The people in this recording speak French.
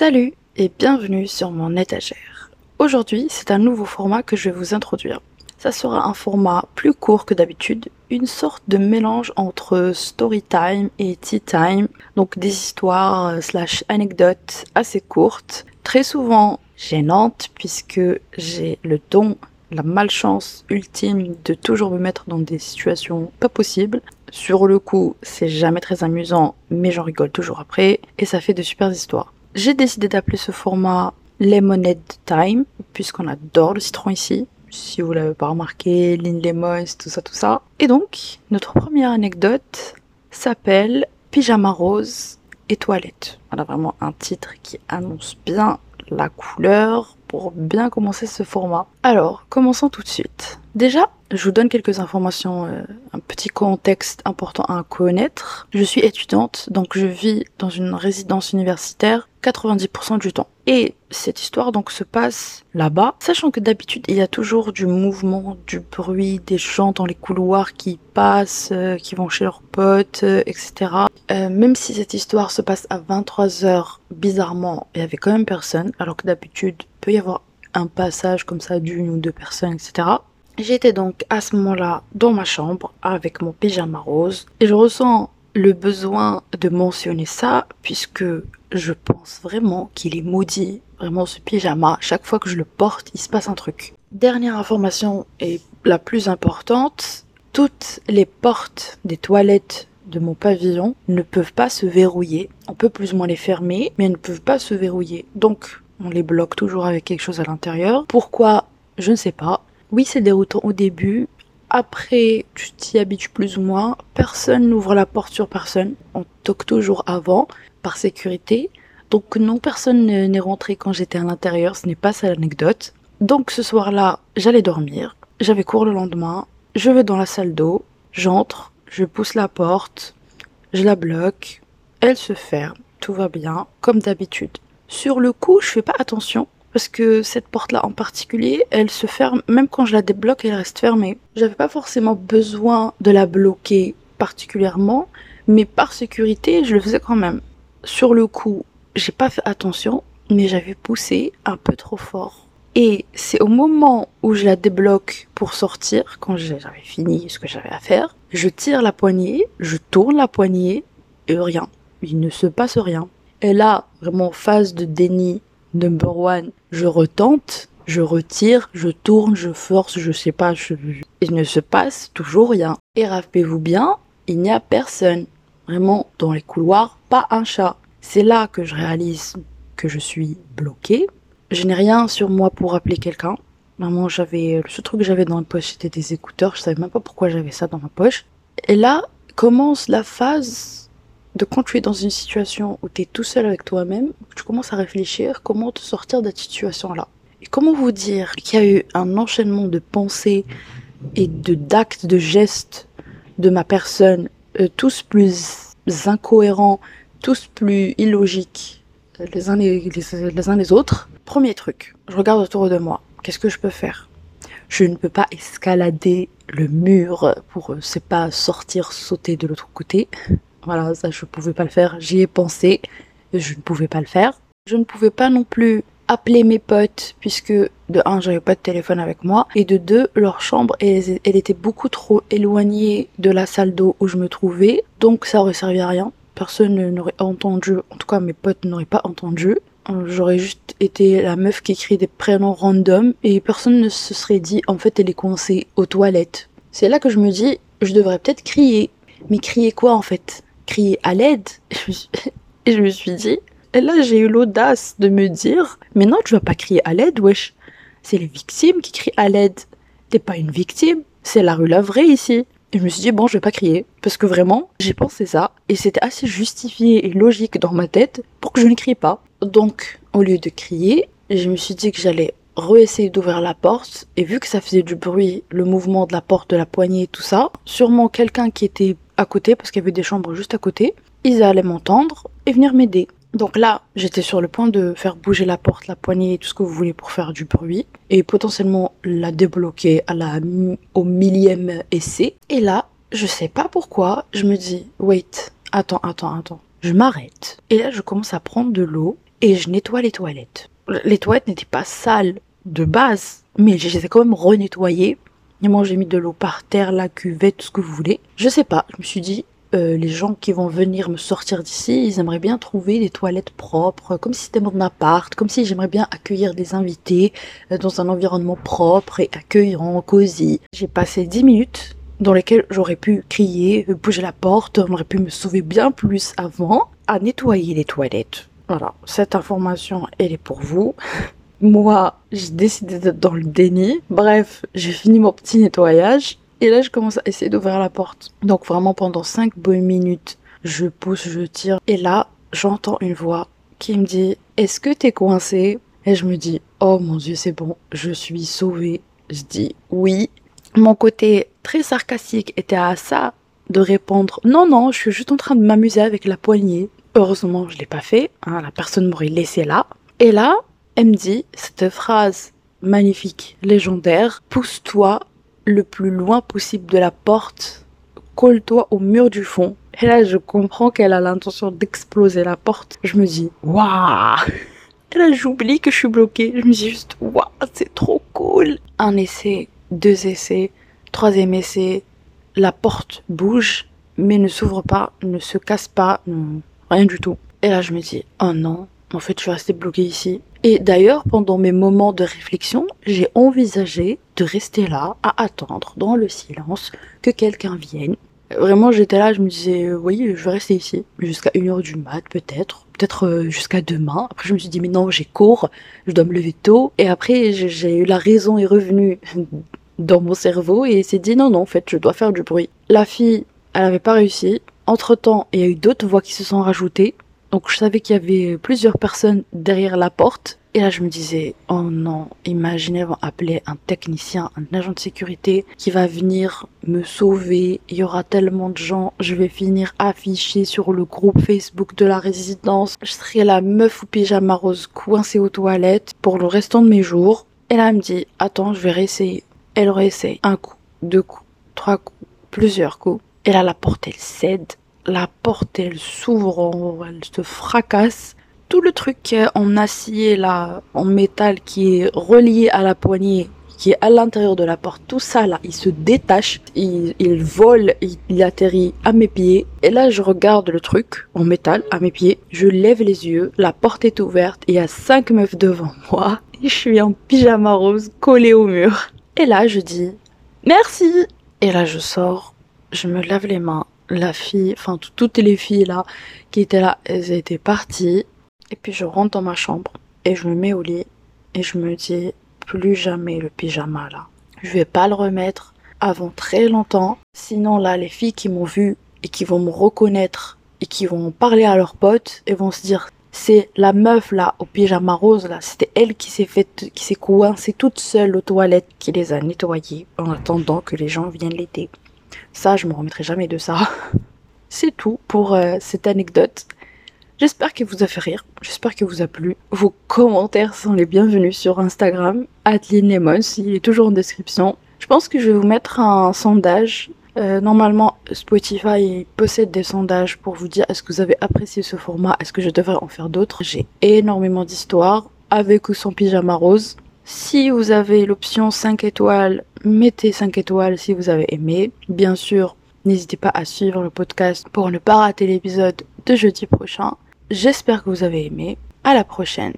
Salut et bienvenue sur mon étagère. Aujourd'hui, c'est un nouveau format que je vais vous introduire. Ça sera un format plus court que d'habitude, une sorte de mélange entre story time et tea time, donc des histoires euh, slash anecdotes assez courtes, très souvent gênantes puisque j'ai le don, la malchance ultime de toujours me mettre dans des situations pas possibles. Sur le coup, c'est jamais très amusant, mais j'en rigole toujours après, et ça fait de super histoires. J'ai décidé d'appeler ce format Lemonade Time, puisqu'on adore le citron ici. Si vous l'avez pas remarqué, Lynn Lemons, tout ça, tout ça. Et donc, notre première anecdote s'appelle Pyjama rose et toilette. On a vraiment un titre qui annonce bien la couleur pour bien commencer ce format. Alors, commençons tout de suite. Déjà, je vous donne quelques informations, euh, un petit contexte important à connaître. Je suis étudiante, donc je vis dans une résidence universitaire 90% du temps. Et cette histoire donc se passe là-bas, sachant que d'habitude il y a toujours du mouvement, du bruit, des gens dans les couloirs qui passent, euh, qui vont chez leurs potes, euh, etc. Euh, même si cette histoire se passe à 23h, bizarrement, il y avait quand même personne, alors que d'habitude peut y avoir un passage comme ça d'une ou deux personnes, etc. J'étais donc à ce moment-là dans ma chambre avec mon pyjama rose et je ressens le besoin de mentionner ça puisque je pense vraiment qu'il est maudit. Vraiment ce pyjama, chaque fois que je le porte, il se passe un truc. Dernière information et la plus importante, toutes les portes des toilettes de mon pavillon ne peuvent pas se verrouiller. On peut plus ou moins les fermer, mais elles ne peuvent pas se verrouiller. Donc, on les bloque toujours avec quelque chose à l'intérieur. Pourquoi? Je ne sais pas. Oui, c'est déroutant au début. Après, tu t'y habitues plus ou moins. Personne n'ouvre la porte sur personne. On toque toujours avant, par sécurité. Donc non, personne n'est rentré quand j'étais à l'intérieur. Ce n'est pas ça l'anecdote. Donc ce soir-là, j'allais dormir. J'avais cours le lendemain. Je vais dans la salle d'eau. J'entre. Je pousse la porte. Je la bloque. Elle se ferme. Tout va bien, comme d'habitude. Sur le coup, je fais pas attention parce que cette porte-là en particulier, elle se ferme, même quand je la débloque, elle reste fermée. J'avais pas forcément besoin de la bloquer particulièrement, mais par sécurité, je le faisais quand même. Sur le coup, j'ai pas fait attention, mais j'avais poussé un peu trop fort. Et c'est au moment où je la débloque pour sortir, quand j'avais fini ce que j'avais à faire, je tire la poignée, je tourne la poignée, et rien. Il ne se passe rien. Et là, vraiment phase de déni number one, je retente, je retire, je tourne, je force, je sais pas, je... il ne se passe toujours rien. Et rappelez-vous bien, il n'y a personne. Vraiment, dans les couloirs, pas un chat. C'est là que je réalise que je suis bloquée. Je n'ai rien sur moi pour appeler quelqu'un. Vraiment, j'avais, seul truc que j'avais dans la poche, c'était des écouteurs. Je savais même pas pourquoi j'avais ça dans ma poche. Et là, commence la phase de quand tu es dans une situation où tu es tout seul avec toi-même, tu commences à réfléchir comment te sortir de cette situation-là. Et comment vous dire qu'il y a eu un enchaînement de pensées et de d'actes, de gestes de ma personne, euh, tous plus incohérents, tous plus illogiques euh, les uns les, les uns les autres? Premier truc, je regarde autour de moi. Qu'est-ce que je peux faire? Je ne peux pas escalader le mur pour, c'est euh, pas, sortir, sauter de l'autre côté. Voilà, ça je pouvais pas le faire. J'y ai pensé, je ne pouvais pas le faire. Je ne pouvais pas non plus appeler mes potes puisque de un j'avais pas de téléphone avec moi et de deux leur chambre elle, elle était beaucoup trop éloignée de la salle d'eau où je me trouvais donc ça aurait servi à rien. Personne n'aurait entendu en tout cas mes potes n'auraient pas entendu. J'aurais juste été la meuf qui écrit des prénoms random et personne ne se serait dit en fait elle est coincée aux toilettes. C'est là que je me dis je devrais peut-être crier. Mais crier quoi en fait? Crier à l'aide. Et je me suis dit, et là j'ai eu l'audace de me dire, mais non, tu vas pas crier à l'aide, wesh. C'est les victimes qui crient à l'aide. T'es pas une victime, c'est la rue Lavray ici. Et je me suis dit, bon, je vais pas crier. Parce que vraiment, j'ai pensé ça. Et c'était assez justifié et logique dans ma tête pour que je ne crie pas. Donc, au lieu de crier, je me suis dit que j'allais re-essayer d'ouvrir la porte. Et vu que ça faisait du bruit, le mouvement de la porte, de la poignée, tout ça, sûrement quelqu'un qui était à côté, parce qu'il y avait des chambres juste à côté, ils allaient m'entendre et venir m'aider. Donc là, j'étais sur le point de faire bouger la porte, la poignée, tout ce que vous voulez pour faire du bruit, et potentiellement la débloquer à la, au millième essai. Et là, je sais pas pourquoi, je me dis, wait, attends, attends, attends. Je m'arrête. Et là, je commence à prendre de l'eau et je nettoie les toilettes. Les toilettes n'étaient pas sales de base, mais je les ai quand même renettoyées. Et moi, j'ai mis de l'eau par terre, la cuvette, tout ce que vous voulez. Je sais pas, je me suis dit, euh, les gens qui vont venir me sortir d'ici, ils aimeraient bien trouver des toilettes propres, comme si c'était mon appart, comme si j'aimerais bien accueillir des invités euh, dans un environnement propre et accueillant, cosy. J'ai passé 10 minutes dans lesquelles j'aurais pu crier, euh, bouger la porte, on aurait pu me sauver bien plus avant, à nettoyer les toilettes. Voilà, cette information, elle est pour vous. Moi, j'ai décidé d'être dans le déni. Bref, j'ai fini mon petit nettoyage et là, je commence à essayer d'ouvrir la porte. Donc vraiment pendant 5 bonnes minutes, je pousse, je tire. Et là, j'entends une voix qui me dit Est-ce que t'es coincé? Et je me dis Oh mon dieu, c'est bon, je suis sauvée. Je dis oui. Mon côté très sarcastique était à ça de répondre Non, non, je suis juste en train de m'amuser avec la poignée. Heureusement, je l'ai pas fait. Hein, la personne m'aurait laissé là. Et là, elle me dit cette phrase magnifique, légendaire Pousse-toi le plus loin possible de la porte, colle-toi au mur du fond. Et là, je comprends qu'elle a l'intention d'exploser la porte. Je me dis, waouh Et là, j'oublie que je suis bloquée. Je me dis juste, waouh, c'est trop cool. Un essai, deux essais, troisième essai, la porte bouge, mais ne s'ouvre pas, ne se casse pas, rien du tout. Et là, je me dis, oh non, en fait, je suis restée bloquée ici. Et d'ailleurs, pendant mes moments de réflexion, j'ai envisagé de rester là, à attendre, dans le silence, que quelqu'un vienne. Vraiment, j'étais là, je me disais, euh, oui, je vais rester ici, jusqu'à une heure du mat, peut-être, peut-être euh, jusqu'à demain. Après, je me suis dit, mais non, j'ai cours, je dois me lever tôt. Et après, j'ai eu la raison est revenue dans mon cerveau et s'est dit, non, non, en fait, je dois faire du bruit. La fille, elle avait pas réussi. Entre temps, il y a eu d'autres voix qui se sont rajoutées. Donc je savais qu'il y avait plusieurs personnes derrière la porte. Et là je me disais, oh non, imaginez vont appeler un technicien, un agent de sécurité qui va venir me sauver. Il y aura tellement de gens, je vais finir affiché sur le groupe Facebook de la résidence. Je serai la meuf ou pyjama rose coincée aux toilettes pour le restant de mes jours. Et là elle me dit, attends, je vais réessayer. Elle réessaye. Un coup, deux coups, trois coups, plusieurs coups. Et là la porte elle cède la porte elle s'ouvre, elle se fracasse. Tout le truc en acier là, en métal qui est relié à la poignée, qui est à l'intérieur de la porte, tout ça là, il se détache, il, vole, il, atterrit à mes pieds. Et là, je regarde le truc en métal à mes pieds, je lève les yeux, la porte est ouverte, il y a cinq meufs devant moi, et je suis en pyjama rose collé au mur. Et là, je dis merci. Et là, je sors, je me lave les mains, la fille, enfin toutes les filles là qui étaient là, elles étaient parties. Et puis je rentre dans ma chambre et je me mets au lit et je me dis plus jamais le pyjama là. Je vais pas le remettre avant très longtemps. Sinon là, les filles qui m'ont vu et qui vont me reconnaître et qui vont parler à leurs potes et vont se dire c'est la meuf là au pyjama rose là, c'était elle qui s'est fait qui s'est coincée toute seule aux toilettes qui les a nettoyées en attendant que les gens viennent l'aider. Ça, je me remettrai jamais de ça. C'est tout pour euh, cette anecdote. J'espère qu'elle vous a fait rire, j'espère qu'elle vous a plu. Vos commentaires sont les bienvenus sur Instagram, Lemons, il est toujours en description. Je pense que je vais vous mettre un sondage. Euh, normalement, Spotify possède des sondages pour vous dire est-ce que vous avez apprécié ce format, est-ce que je devrais en faire d'autres? J'ai énormément d'histoires, avec ou sans pyjama rose. Si vous avez l'option 5 étoiles, mettez 5 étoiles si vous avez aimé. Bien sûr, n'hésitez pas à suivre le podcast pour ne pas rater l'épisode de jeudi prochain. J'espère que vous avez aimé. À la prochaine.